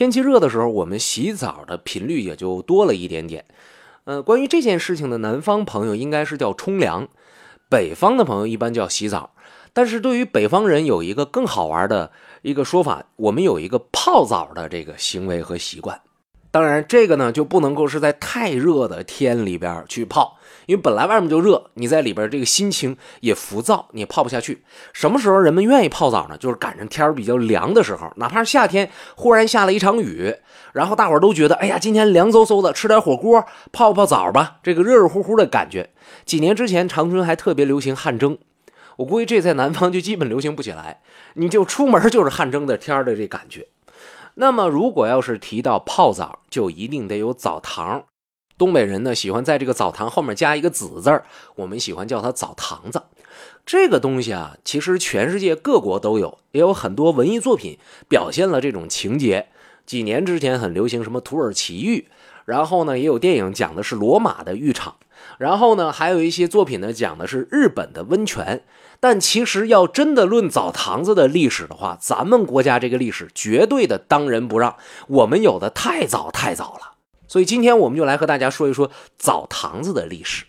天气热的时候，我们洗澡的频率也就多了一点点。呃，关于这件事情的，南方朋友应该是叫冲凉，北方的朋友一般叫洗澡。但是对于北方人有一个更好玩的一个说法，我们有一个泡澡的这个行为和习惯。当然，这个呢就不能够是在太热的天里边去泡，因为本来外面就热，你在里边这个心情也浮躁，你也泡不下去。什么时候人们愿意泡澡呢？就是赶上天比较凉的时候，哪怕是夏天，忽然下了一场雨，然后大伙都觉得，哎呀，今天凉飕飕的，吃点火锅，泡泡澡吧，这个热热乎乎的感觉。几年之前，长春还特别流行汗蒸，我估计这在南方就基本流行不起来，你就出门就是汗蒸的天的这感觉。那么，如果要是提到泡澡，就一定得有澡堂。东北人呢，喜欢在这个澡堂后面加一个“子”字儿，我们喜欢叫它澡堂子。这个东西啊，其实全世界各国都有，也有很多文艺作品表现了这种情节。几年之前很流行什么土耳其浴，然后呢，也有电影讲的是罗马的浴场，然后呢，还有一些作品呢讲的是日本的温泉。但其实要真的论澡堂子的历史的话，咱们国家这个历史绝对的当仁不让，我们有的太早太早了。所以今天我们就来和大家说一说澡堂子的历史。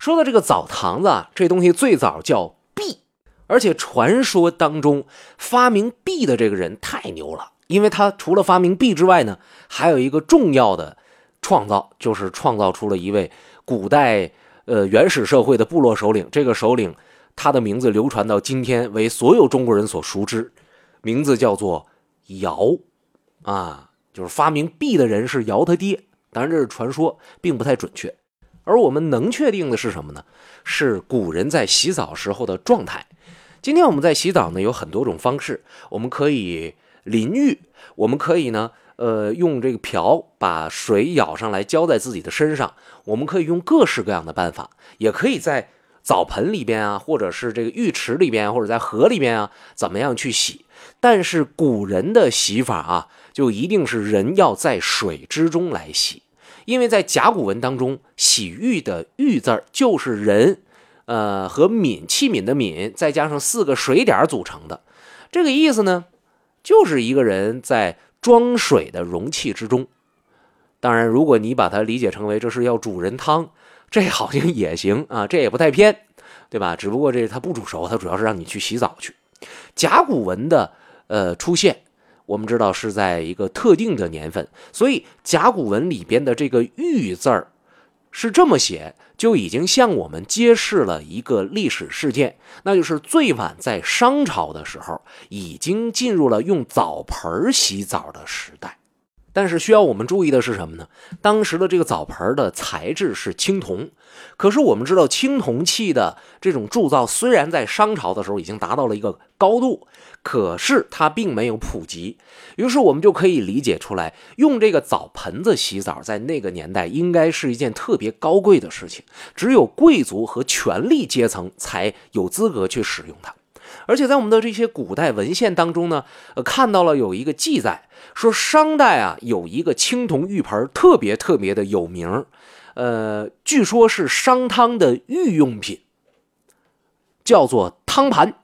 说到这个澡堂子啊，这东西最早叫壁，而且传说当中发明壁的这个人太牛了，因为他除了发明壁之外呢，还有一个重要的创造，就是创造出了一位古代呃原始社会的部落首领，这个首领。他的名字流传到今天，为所有中国人所熟知，名字叫做尧，啊，就是发明币的人是尧他爹。当然这是传说，并不太准确。而我们能确定的是什么呢？是古人在洗澡时候的状态。今天我们在洗澡呢，有很多种方式，我们可以淋浴，我们可以呢，呃，用这个瓢把水舀上来浇在自己的身上，我们可以用各式各样的办法，也可以在。澡盆里边啊，或者是这个浴池里边，或者在河里边啊，怎么样去洗？但是古人的洗法啊，就一定是人要在水之中来洗，因为在甲骨文当中，洗浴的浴字就是人，呃，和皿器皿的皿，再加上四个水点组成的。这个意思呢，就是一个人在装水的容器之中。当然，如果你把它理解成为这是要煮人汤。这好像也行啊，这也不太偏，对吧？只不过这它不煮熟，它主要是让你去洗澡去。甲骨文的呃出现，我们知道是在一个特定的年份，所以甲骨文里边的这个“玉”字儿是这么写，就已经向我们揭示了一个历史事件，那就是最晚在商朝的时候，已经进入了用澡盆洗澡的时代。但是需要我们注意的是什么呢？当时的这个澡盆的材质是青铜，可是我们知道青铜器的这种铸造虽然在商朝的时候已经达到了一个高度，可是它并没有普及。于是我们就可以理解出来，用这个澡盆子洗澡，在那个年代应该是一件特别高贵的事情，只有贵族和权力阶层才有资格去使用它。而且在我们的这些古代文献当中呢，呃，看到了有一个记载，说商代啊有一个青铜玉盆特别特别的有名，呃，据说是商汤的御用品，叫做汤盘。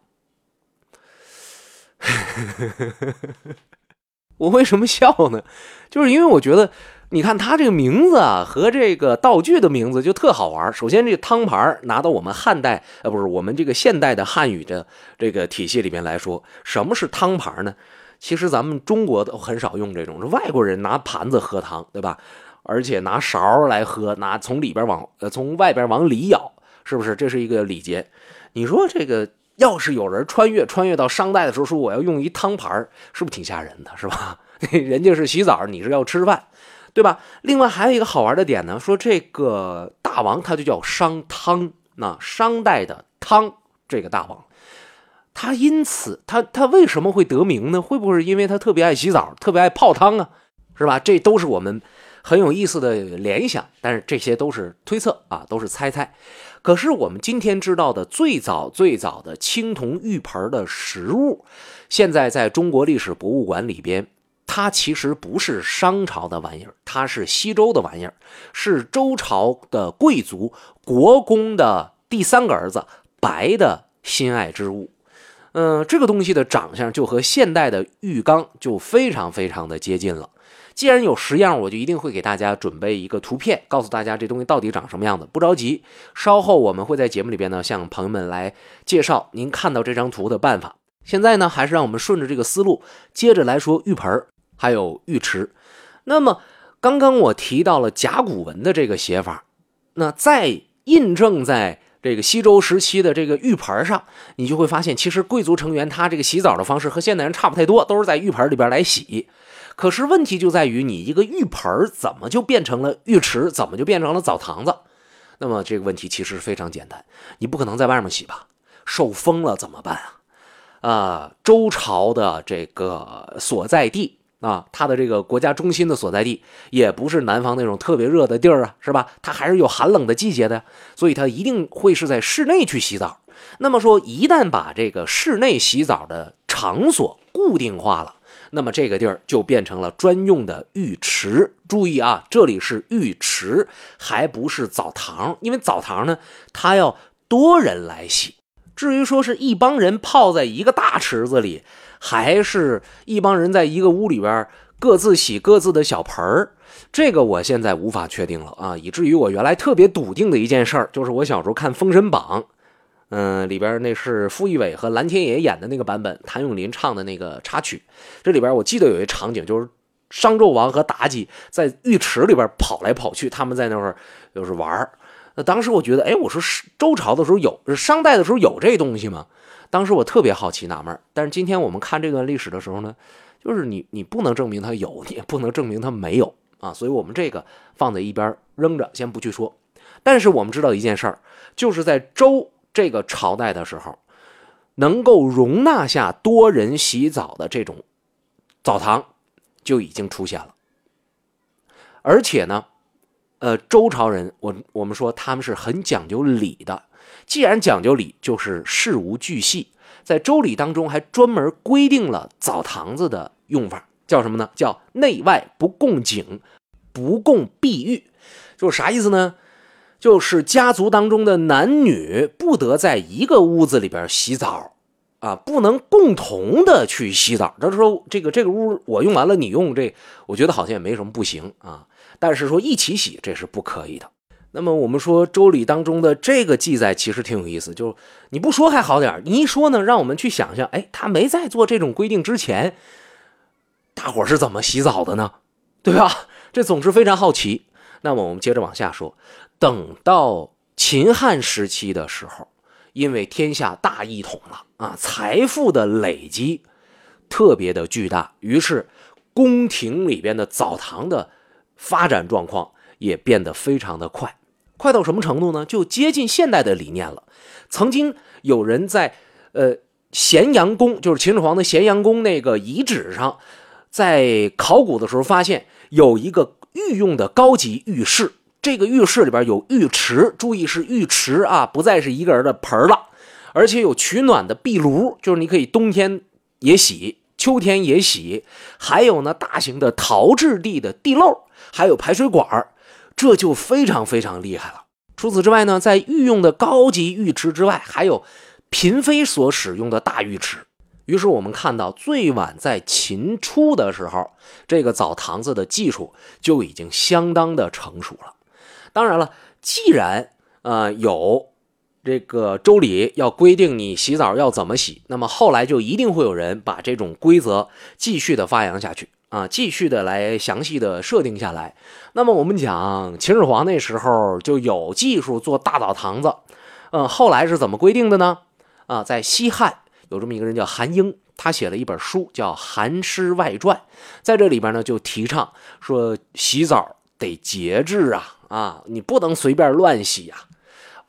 我为什么笑呢？就是因为我觉得。你看他这个名字啊，和这个道具的名字就特好玩。首先，这个汤盘拿到我们汉代，呃，不是我们这个现代的汉语的这个体系里面来说，什么是汤盘呢？其实咱们中国都很少用这种，是外国人拿盘子喝汤，对吧？而且拿勺来喝，拿从里边往呃从外边往里舀，是不是？这是一个礼节。你说这个要是有人穿越穿越到商代的时候，说我要用一汤盘，是不是挺吓人的？是吧？人家是洗澡，你是要吃饭。对吧？另外还有一个好玩的点呢，说这个大王他就叫商汤，那商代的汤这个大王，他因此他他为什么会得名呢？会不会是因为他特别爱洗澡，特别爱泡汤啊？是吧？这都是我们很有意思的联想，但是这些都是推测啊，都是猜猜。可是我们今天知道的最早最早的青铜浴盆的实物，现在在中国历史博物馆里边。它其实不是商朝的玩意儿，它是西周的玩意儿，是周朝的贵族国公的第三个儿子白的心爱之物。嗯，这个东西的长相就和现代的浴缸就非常非常的接近了。既然有十样，我就一定会给大家准备一个图片，告诉大家这东西到底长什么样子。不着急，稍后我们会在节目里边呢，向朋友们来介绍您看到这张图的办法。现在呢，还是让我们顺着这个思路，接着来说浴盆还有浴池。那么刚刚我提到了甲骨文的这个写法，那在印证在。这个西周时期的这个浴盆上，你就会发现，其实贵族成员他这个洗澡的方式和现代人差不太多，都是在浴盆里边来洗。可是问题就在于，你一个浴盆怎么就变成了浴池，怎么就变成了澡堂子？那么这个问题其实非常简单，你不可能在外面洗吧？受风了怎么办啊？啊，周朝的这个所在地。啊，它的这个国家中心的所在地也不是南方那种特别热的地儿啊，是吧？它还是有寒冷的季节的，所以它一定会是在室内去洗澡。那么说，一旦把这个室内洗澡的场所固定化了，那么这个地儿就变成了专用的浴池。注意啊，这里是浴池，还不是澡堂，因为澡堂呢，它要多人来洗。至于说是一帮人泡在一个大池子里。还是一帮人在一个屋里边各自洗各自的小盆儿，这个我现在无法确定了啊！以至于我原来特别笃定的一件事儿，就是我小时候看《封神榜》，嗯，里边那是傅艺伟和蓝天野演的那个版本，谭咏麟唱的那个插曲。这里边我记得有一场景，就是商纣王和妲己在浴池里边跑来跑去，他们在那块儿就是玩儿。那当时我觉得，哎，我说是周朝的时候有，商代的时候有这东西吗？当时我特别好奇纳闷但是今天我们看这段历史的时候呢，就是你你不能证明它有，你也不能证明它没有啊，所以我们这个放在一边扔着，先不去说。但是我们知道一件事儿，就是在周这个朝代的时候，能够容纳下多人洗澡的这种澡堂就已经出现了，而且呢，呃，周朝人，我我们说他们是很讲究礼的。既然讲究礼，就是事无巨细，在周礼当中还专门规定了澡堂子的用法，叫什么呢？叫内外不共井，不共碧浴，就是啥意思呢？就是家族当中的男女不得在一个屋子里边洗澡啊，不能共同的去洗澡。就是说，这个这个屋我用完了，你用这，我觉得好像也没什么不行啊。但是说一起洗，这是不可以的。那么我们说《周礼》当中的这个记载其实挺有意思，就你不说还好点你一说呢，让我们去想象，哎，他没在做这种规定之前，大伙是怎么洗澡的呢？对吧？这总是非常好奇。那么我们接着往下说，等到秦汉时期的时候，因为天下大一统了啊，财富的累积特别的巨大，于是宫廷里边的澡堂的发展状况也变得非常的快。快到什么程度呢？就接近现代的理念了。曾经有人在呃咸阳宫，就是秦始皇的咸阳宫那个遗址上，在考古的时候发现有一个御用的高级浴室。这个浴室里边有浴池，注意是浴池啊，不再是一个人的盆了，而且有取暖的壁炉，就是你可以冬天也洗，秋天也洗。还有呢，大型的陶质地的地漏，还有排水管这就非常非常厉害了。除此之外呢，在御用的高级浴池之外，还有嫔妃所使用的大浴池。于是我们看到，最晚在秦初的时候，这个澡堂子的技术就已经相当的成熟了。当然了，既然呃有这个周礼要规定你洗澡要怎么洗，那么后来就一定会有人把这种规则继续的发扬下去。啊，继续的来详细的设定下来。那么我们讲秦始皇那时候就有技术做大澡堂子，嗯，后来是怎么规定的呢？啊，在西汉有这么一个人叫韩英，他写了一本书叫《韩诗外传》，在这里边呢就提倡说洗澡得节制啊，啊，你不能随便乱洗呀。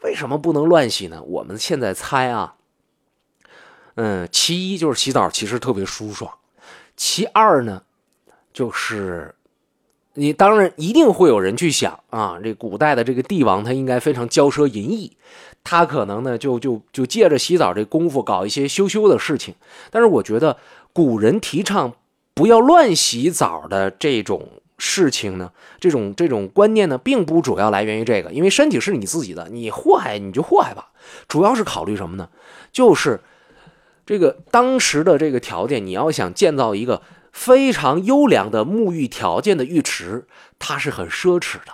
为什么不能乱洗呢？我们现在猜啊，嗯，其一就是洗澡其实特别舒爽，其二呢。就是你当然一定会有人去想啊，这古代的这个帝王他应该非常骄奢淫逸，他可能呢就就就借着洗澡这功夫搞一些羞羞的事情。但是我觉得古人提倡不要乱洗澡的这种事情呢，这种这种观念呢，并不主要来源于这个，因为身体是你自己的，你祸害你就祸害吧。主要是考虑什么呢？就是这个当时的这个条件，你要想建造一个非常优良的沐浴条件的浴池，它是很奢侈的。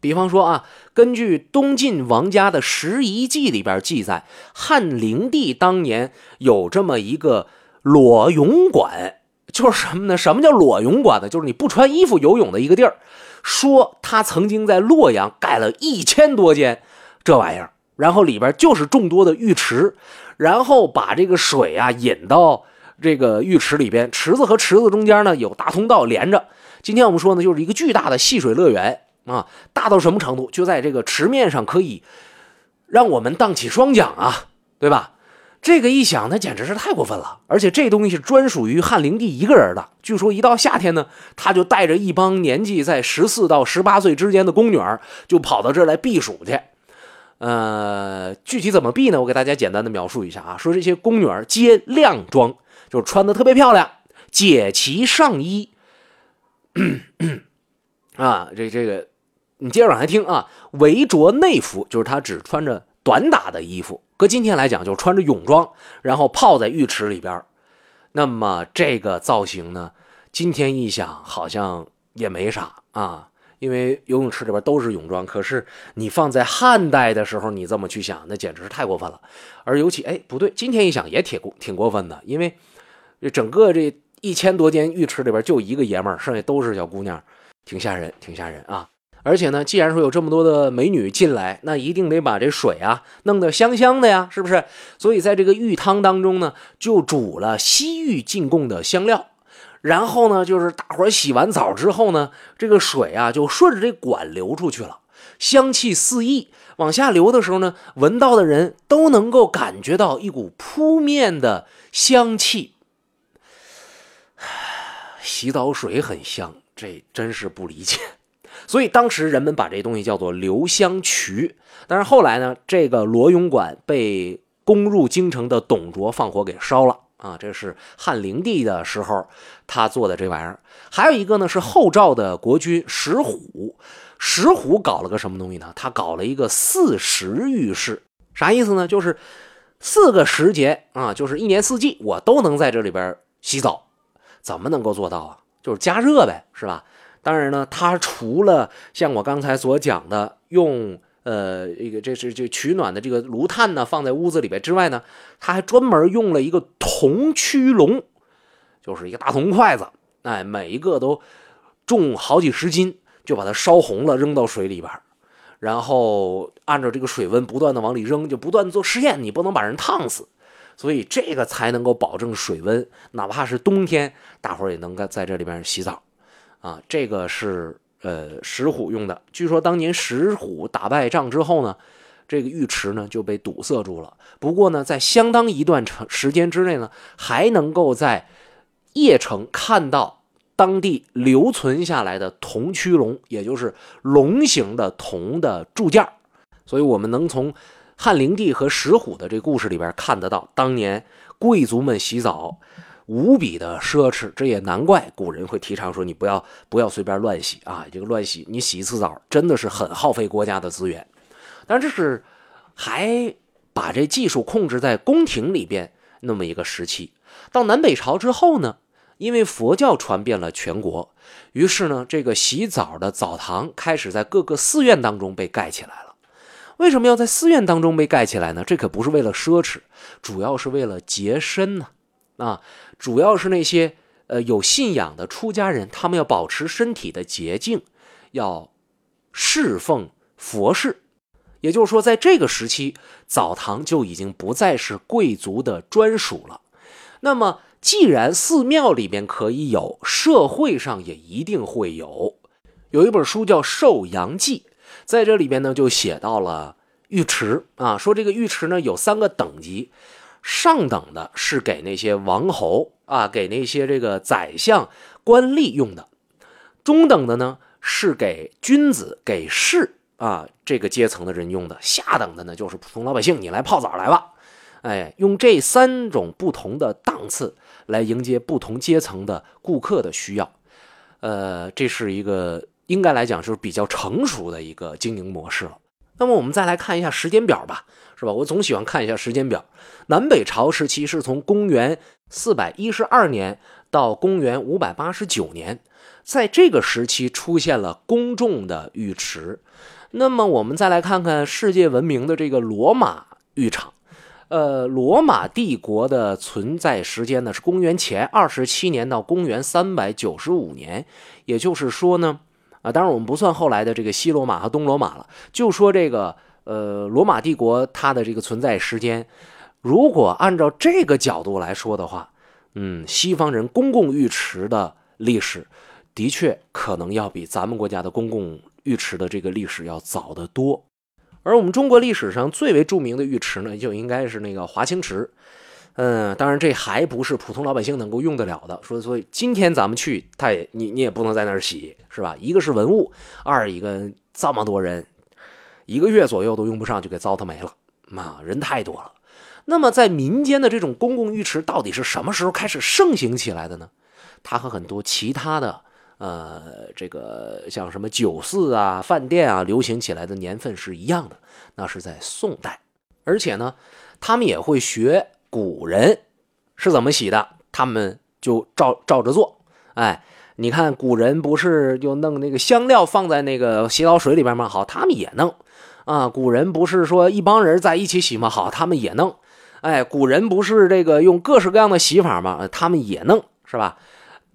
比方说啊，根据东晋王家的《拾遗记》里边记载，汉灵帝当年有这么一个裸泳馆，就是什么呢？什么叫裸泳馆呢？就是你不穿衣服游泳的一个地儿。说他曾经在洛阳盖了一千多间这玩意儿，然后里边就是众多的浴池，然后把这个水啊引到这个浴池里边，池子和池子中间呢有大通道连着。今天我们说呢，就是一个巨大的戏水乐园啊，大到什么程度？就在这个池面上可以让我们荡起双桨啊，对吧？这个一想，那简直是太过分了。而且这东西是专属于汉灵帝一个人的。据说一到夏天呢，他就带着一帮年纪在十四到十八岁之间的宫女儿，就跑到这儿来避暑去。呃，具体怎么避呢？我给大家简单的描述一下啊。说这些宫女儿皆靓装，就穿的特别漂亮，解其上衣。啊，这这个，你接着往下听啊。围着内服，就是他只穿着短打的衣服。搁今天来讲，就穿着泳装，然后泡在浴池里边那么这个造型呢，今天一想好像也没啥啊，因为游泳池里边都是泳装。可是你放在汉代的时候，你这么去想，那简直是太过分了。而尤其哎，不对，今天一想也挺过挺过分的，因为这整个这一千多间浴池里边就一个爷们儿，剩下都是小姑娘，挺吓人，挺吓人啊。而且呢，既然说有这么多的美女进来，那一定得把这水啊弄得香香的呀，是不是？所以在这个浴汤当中呢，就煮了西域进贡的香料，然后呢，就是大伙洗完澡之后呢，这个水啊就顺着这管流出去了，香气四溢，往下流的时候呢，闻到的人都能够感觉到一股扑面的香气。洗澡水很香，这真是不理解。所以当时人们把这东西叫做留香渠，但是后来呢，这个罗永馆被攻入京城的董卓放火给烧了啊！这是汉灵帝的时候他做的这玩意儿。还有一个呢是后赵的国君石虎，石虎搞了个什么东西呢？他搞了一个四时浴室，啥意思呢？就是四个时节啊，就是一年四季我都能在这里边洗澡，怎么能够做到啊？就是加热呗，是吧？当然呢，它除了像我刚才所讲的用呃一个这是这取暖的这个炉炭呢放在屋子里边之外呢，它还专门用了一个铜曲笼，就是一个大铜筷子，哎，每一个都重好几十斤，就把它烧红了扔到水里边，然后按照这个水温不断的往里扔，就不断做实验，你不能把人烫死，所以这个才能够保证水温，哪怕是冬天，大伙儿也能够在这里边洗澡。啊，这个是呃石虎用的。据说当年石虎打败仗之后呢，这个浴池呢就被堵塞住了。不过呢，在相当一段长时间之内呢，还能够在邺城看到当地留存下来的铜曲龙，也就是龙形的铜的铸件所以，我们能从汉灵帝和石虎的这故事里边看得到，当年贵族们洗澡。无比的奢侈，这也难怪古人会提倡说你不要不要随便乱洗啊！这个乱洗，你洗一次澡真的是很耗费国家的资源。但这是还把这技术控制在宫廷里边那么一个时期。到南北朝之后呢，因为佛教传遍了全国，于是呢，这个洗澡的澡堂开始在各个寺院当中被盖起来了。为什么要在寺院当中被盖起来呢？这可不是为了奢侈，主要是为了洁身呢。啊，主要是那些呃有信仰的出家人，他们要保持身体的洁净，要侍奉佛事。也就是说，在这个时期，澡堂就已经不再是贵族的专属了。那么，既然寺庙里边可以有，社会上也一定会有。有一本书叫《寿阳记》，在这里边呢，就写到了浴池啊，说这个浴池呢有三个等级。上等的是给那些王侯啊，给那些这个宰相、官吏用的；中等的呢是给君子、给士啊这个阶层的人用的；下等的呢就是普通老百姓，你来泡澡来吧。哎，用这三种不同的档次来迎接不同阶层的顾客的需要。呃，这是一个应该来讲就是比较成熟的一个经营模式了。那么我们再来看一下时间表吧，是吧？我总喜欢看一下时间表。南北朝时期是从公元四百一十二年到公元五百八十九年，在这个时期出现了公众的浴池。那么我们再来看看世界闻名的这个罗马浴场。呃，罗马帝国的存在时间呢是公元前二十七年到公元三百九十五年，也就是说呢。啊，当然我们不算后来的这个西罗马和东罗马了，就说这个呃罗马帝国它的这个存在时间，如果按照这个角度来说的话，嗯，西方人公共浴池的历史的确可能要比咱们国家的公共浴池的这个历史要早得多。而我们中国历史上最为著名的浴池呢，就应该是那个华清池。嗯，当然这还不是普通老百姓能够用得了的。说，所以今天咱们去，他也你你也不能在那儿洗，是吧？一个是文物，二一个这么多人，一个月左右都用不上就给糟蹋没了，啊，人太多了。那么在民间的这种公共浴池到底是什么时候开始盛行起来的呢？它和很多其他的呃这个像什么酒肆啊、饭店啊流行起来的年份是一样的，那是在宋代，而且呢，他们也会学。古人是怎么洗的，他们就照照着做。哎，你看古人不是就弄那个香料放在那个洗澡水里边吗？好，他们也弄。啊，古人不是说一帮人在一起洗吗？好，他们也弄。哎，古人不是这个用各式各样的洗法吗？他们也弄，是吧？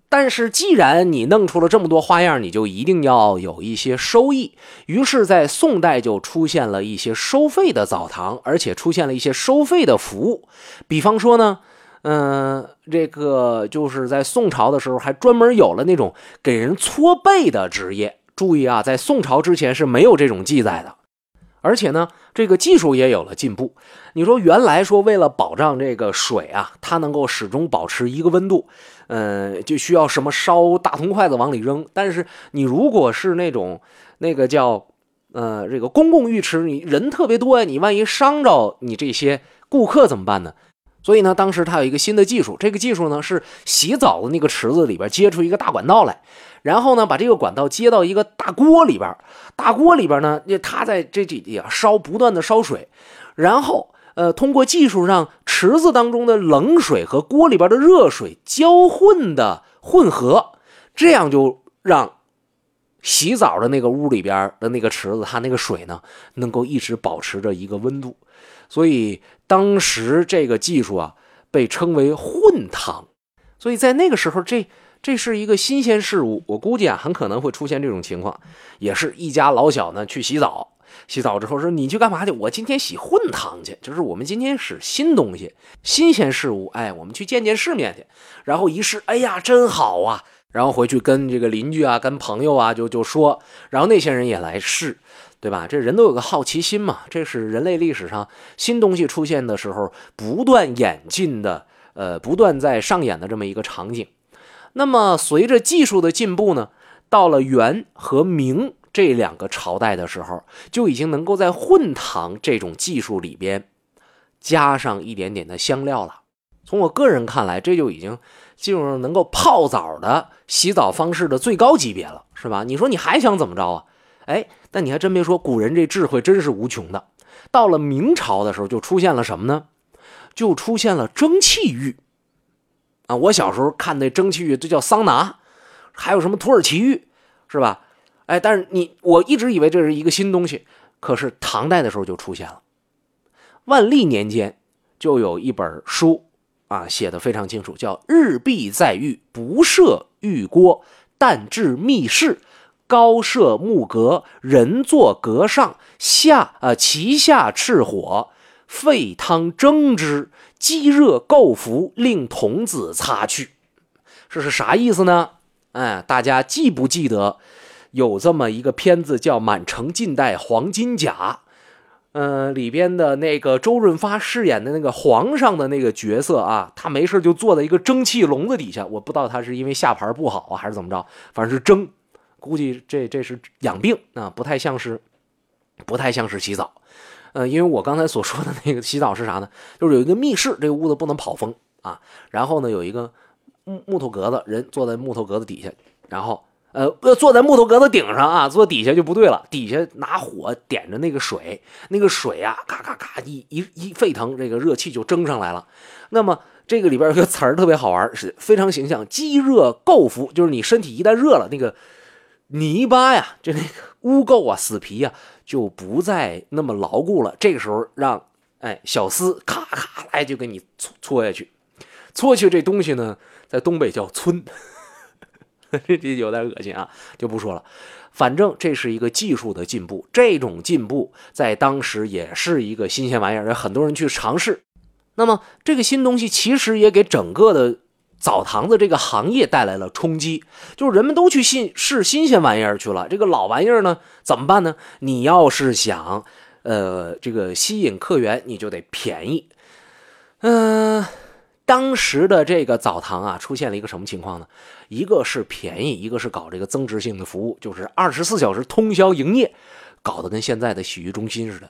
但是，既然你弄出了这么多花样，你就一定要有一些收益。于是，在宋代就出现了一些收费的澡堂，而且出现了一些收费的服务。比方说呢，嗯，这个就是在宋朝的时候，还专门有了那种给人搓背的职业。注意啊，在宋朝之前是没有这种记载的。而且呢，这个技术也有了进步。你说原来说为了保障这个水啊，它能够始终保持一个温度，呃，就需要什么烧大铜筷子往里扔。但是你如果是那种那个叫呃这个公共浴池，你人特别多呀，你万一伤着你这些顾客怎么办呢？所以呢，当时他有一个新的技术，这个技术呢是洗澡的那个池子里边接出一个大管道来，然后呢把这个管道接到一个大锅里边，大锅里边呢，他在这几烧，不断的烧水，然后呃通过技术让池子当中的冷水和锅里边的热水交混的混合，这样就让洗澡的那个屋里边的那个池子，它那个水呢能够一直保持着一个温度。所以当时这个技术啊，被称为混汤。所以在那个时候，这这是一个新鲜事物。我估计啊，很可能会出现这种情况，也是一家老小呢去洗澡，洗澡之后说：“你去干嘛去？我今天洗混汤去，就是我们今天使新东西，新鲜事物。哎，我们去见见世面去。然后一试，哎呀，真好啊！然后回去跟这个邻居啊，跟朋友啊，就就说，然后那些人也来试。”对吧？这人都有个好奇心嘛，这是人类历史上新东西出现的时候不断演进的，呃，不断在上演的这么一个场景。那么随着技术的进步呢，到了元和明这两个朝代的时候，就已经能够在混汤这种技术里边加上一点点的香料了。从我个人看来，这就已经进入了能够泡澡的洗澡方式的最高级别了，是吧？你说你还想怎么着啊？哎，但你还真别说，古人这智慧真是无穷的。到了明朝的时候，就出现了什么呢？就出现了蒸汽浴啊！我小时候看那蒸汽浴，这叫桑拿，还有什么土耳其浴，是吧？哎，但是你我一直以为这是一个新东西，可是唐代的时候就出现了。万历年间就有一本书啊，写的非常清楚，叫“日必在浴，不设浴锅，但置密室”。高设木阁，人坐阁上，下啊其下赤火，沸汤蒸之，积热垢服，令童子擦去。这是啥意思呢？哎，大家记不记得有这么一个片子叫《满城尽带黄金甲》？嗯，里边的那个周润发饰演的那个皇上的那个角色啊，他没事就坐在一个蒸汽笼子底下，我不知道他是因为下盘不好啊，还是怎么着，反正是蒸。估计这这是养病啊，不太像是，不太像是洗澡，呃，因为我刚才所说的那个洗澡是啥呢？就是有一个密室，这个屋子不能跑风啊，然后呢有一个木木头格子，人坐在木头格子底下，然后呃，坐在木头格子顶上啊，坐底下就不对了。底下拿火点着那个水，那个水啊，咔咔咔一一一沸腾，这个热气就蒸上来了。那么这个里边有个词儿特别好玩，是非常形象，积热垢服，就是你身体一旦热了，那个泥巴呀，就那个污垢啊、死皮呀，就不再那么牢固了。这个时候让哎小厮咔咔来就给你搓搓下去，搓去这东西呢，在东北叫皴。这有点恶心啊，就不说了。反正这是一个技术的进步，这种进步在当时也是一个新鲜玩意儿，很多人去尝试。那么这个新东西其实也给整个的澡堂子这个行业带来了冲击，就是人们都去新试新鲜玩意儿去了。这个老玩意儿呢，怎么办呢？你要是想，呃，这个吸引客源，你就得便宜。嗯。当时的这个澡堂啊，出现了一个什么情况呢？一个是便宜，一个是搞这个增值性的服务，就是二十四小时通宵营业，搞得跟现在的洗浴中心似的。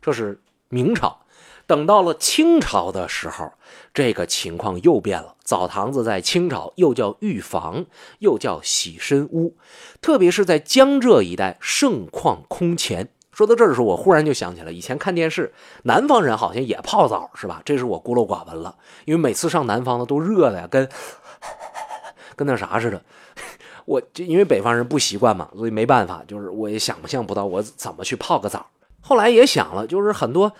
这是明朝，等到了清朝的时候，这个情况又变了。澡堂子在清朝又叫浴房，又叫洗身屋，特别是在江浙一带盛况空前。说到这儿的时候，我忽然就想起来，以前看电视，南方人好像也泡澡，是吧？这是我孤陋寡闻了，因为每次上南方的都热的呀，跟 跟那啥似的。我就因为北方人不习惯嘛，所以没办法，就是我也想象不到我怎么去泡个澡。后来也想了，就是很多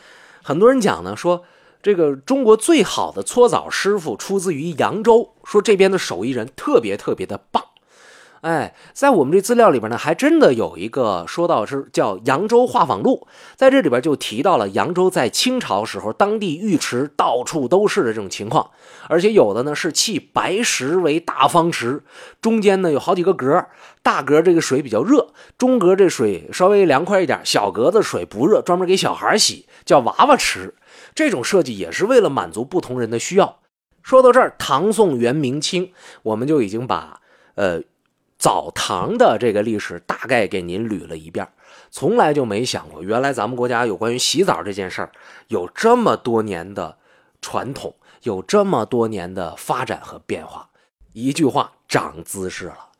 很多人讲呢，说这个中国最好的搓澡师傅出自于扬州，说这边的手艺人特别特别的棒。哎，在我们这资料里边呢，还真的有一个说到是叫《扬州画舫录》，在这里边就提到了扬州在清朝时候，当地浴池到处都是的这种情况，而且有的呢是砌白石为大方池，中间呢有好几个格，大格这个水比较热，中格这水稍微凉快一点，小格子水不热，专门给小孩洗，叫娃娃池。这种设计也是为了满足不同人的需要。说到这儿，唐宋元明清，我们就已经把呃。澡堂的这个历史大概给您捋了一遍，从来就没想过，原来咱们国家有关于洗澡这件事儿有这么多年的传统，有这么多年的发展和变化。一句话，长姿势了。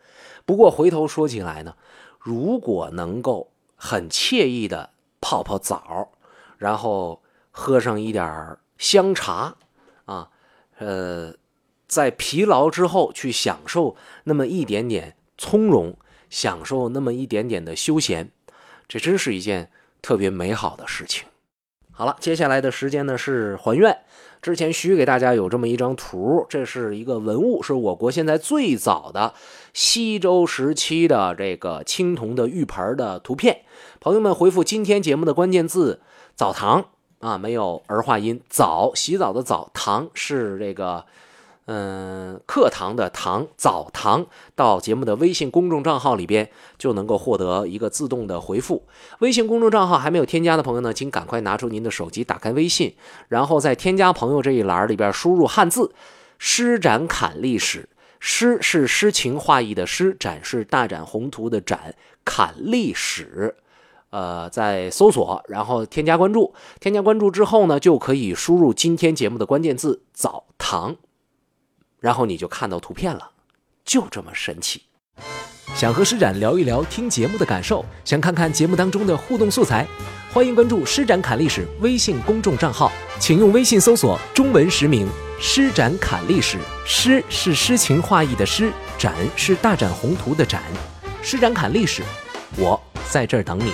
不过回头说起来呢，如果能够很惬意的泡泡澡，然后喝上一点香茶，啊，呃，在疲劳之后去享受那么一点点。从容享受那么一点点的休闲，这真是一件特别美好的事情。好了，接下来的时间呢是还愿。之前许给大家有这么一张图，这是一个文物，是我国现在最早的西周时期的这个青铜的浴盆的图片。朋友们回复今天节目的关键字“澡堂”啊，没有儿化音，澡洗澡的澡，堂是这个。嗯，课堂的堂澡堂到节目的微信公众账号里边就能够获得一个自动的回复。微信公众账号还没有添加的朋友呢，请赶快拿出您的手机，打开微信，然后在添加朋友这一栏里边输入汉字“施展侃历史”，诗是诗情画意的诗，展是大展宏图的展，侃历史，呃，在搜索，然后添加关注。添加关注之后呢，就可以输入今天节目的关键字“澡堂”。然后你就看到图片了，就这么神奇。想和施展聊一聊听节目的感受，想看看节目当中的互动素材，欢迎关注“施展侃历史”微信公众账号，请用微信搜索中文实名“施展侃历史”。诗是诗情画意的诗，展是大展宏图的展。施展侃历史，我在这儿等你。